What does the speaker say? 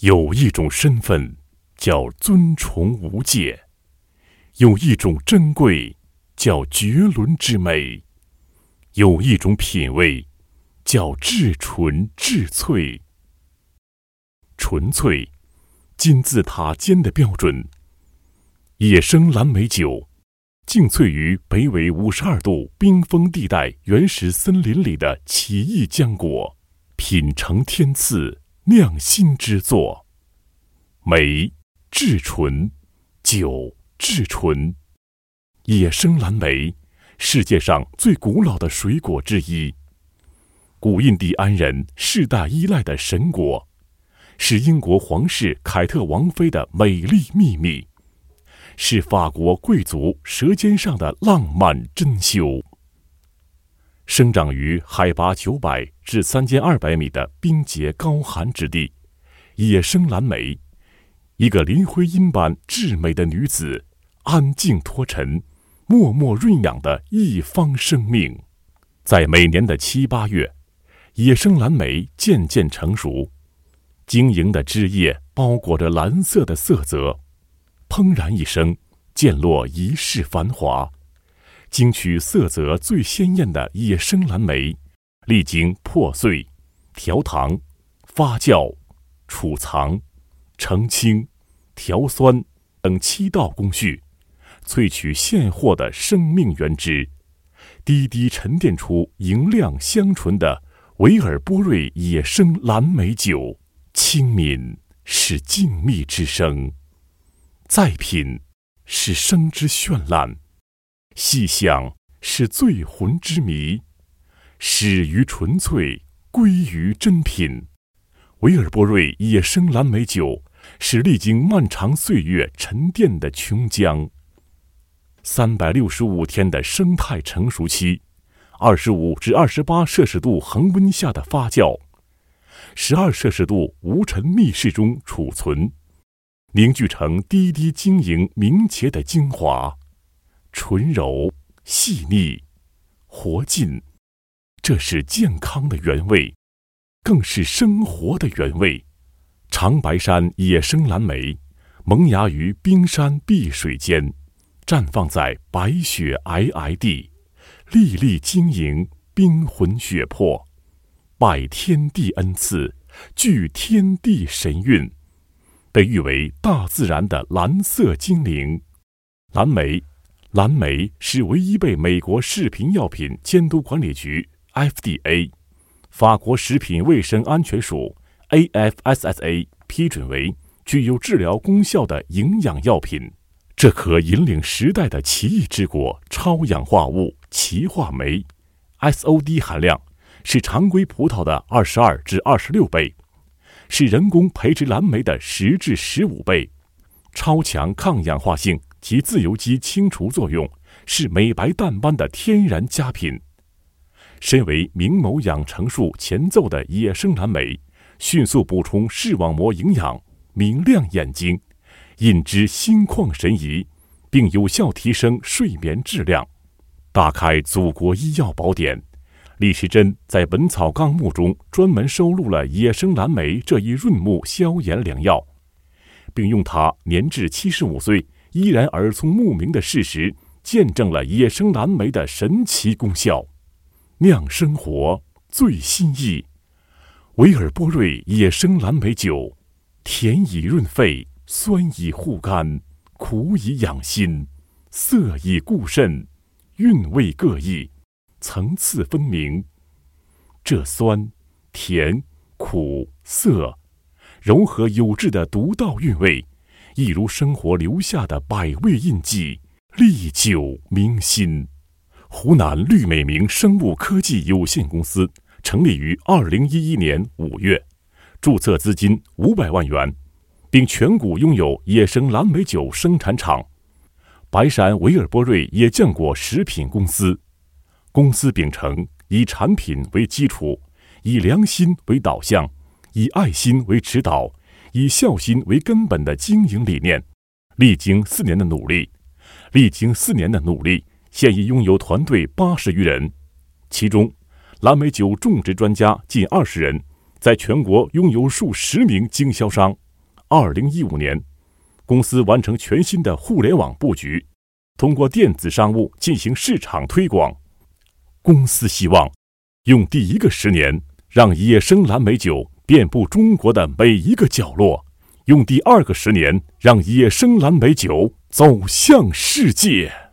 有一种身份叫尊崇无界，有一种珍贵叫绝伦之美，有一种品味叫至纯至粹。纯粹，金字塔尖的标准。野生蓝莓酒，静萃于北纬五十二度冰封地带原始森林里的奇异浆果，品尝天赐。酿心之作，梅至纯，酒至纯。野生蓝莓，世界上最古老的水果之一，古印第安人世代依赖的神果，是英国皇室凯特王妃的美丽秘密，是法国贵族舌尖上的浪漫珍馐。生长于海拔九百至三千二百米的冰洁高寒之地，野生蓝莓，一个林徽因般至美的女子，安静脱尘，默默润养的一方生命，在每年的七八月，野生蓝莓渐渐成熟，晶莹的枝叶包裹着蓝色的色泽，砰然一声，溅落一世繁华。经取色泽最鲜艳的野生蓝莓，历经破碎、调糖、发酵、储藏、澄清、调酸等七道工序，萃取现货的生命原汁，滴滴沉淀出莹亮香醇的维尔波瑞野生蓝莓酒。清敏是静谧之声，再品是生之绚烂。细想是醉魂之谜，始于纯粹，归于珍品。维尔波瑞野生蓝莓酒是历经漫长岁月沉淀的琼浆。三百六十五天的生态成熟期，二十五至二十八摄氏度恒温下的发酵，十二摄氏度无尘密室中储存，凝聚成滴滴晶莹明洁的精华。纯柔、细腻、活劲，这是健康的原味，更是生活的原味。长白山野生蓝莓，萌芽于冰山碧水间，绽放在白雪皑皑地，粒粒晶莹，冰魂血魄，拜天地恩赐，聚天地神韵，被誉为大自然的蓝色精灵。蓝莓。蓝莓是唯一被美国食品药品监督管理局 （FDA）、法国食品卫生安全署 （AFSSA） 批准为具有治疗功效的营养药品。这颗引领时代的奇异之果——超氧化物歧化酶 （SOD） 含量是常规葡萄的二十二至二十六倍，是人工培植蓝莓的十至十五倍，超强抗氧化性。其自由基清除作用是美白淡斑的天然佳品。身为明眸养成术前奏的野生蓝莓，迅速补充视网膜营养，明亮眼睛，引之心旷神怡，并有效提升睡眠质量。打开祖国医药宝典，李时珍在《本草纲目》中专门收录了野生蓝莓这一润目消炎良药，并用它年至七十五岁。依然耳聪目明的事实，见证了野生蓝莓的神奇功效。酿生活最心意，维尔波瑞野生蓝莓酒，甜以润肺，酸以护肝，苦以养心，涩以固肾，韵味各异，层次分明。这酸、甜、苦、涩，柔和有致的独到韵味。一如生活留下的百味印记，历久弥新。湖南绿美明生物科技有限公司成立于二零一一年五月，注册资金五百万元，并全股拥有野生蓝莓酒生产厂白山维尔波瑞野浆果食品公司。公司秉承以产品为基础、以良心为导向、以爱心为指导。以孝心为根本的经营理念，历经四年的努力，历经四年的努力，现已拥有团队八十余人，其中蓝莓酒种植专家近二十人，在全国拥有数十名经销商，二零一五年，公司完成全新的互联网布局，通过电子商务进行市场推广。公司希望用第一个十年让野生蓝莓酒遍布中国的每一个角落，用第二个十年让野生蓝莓酒走向世界。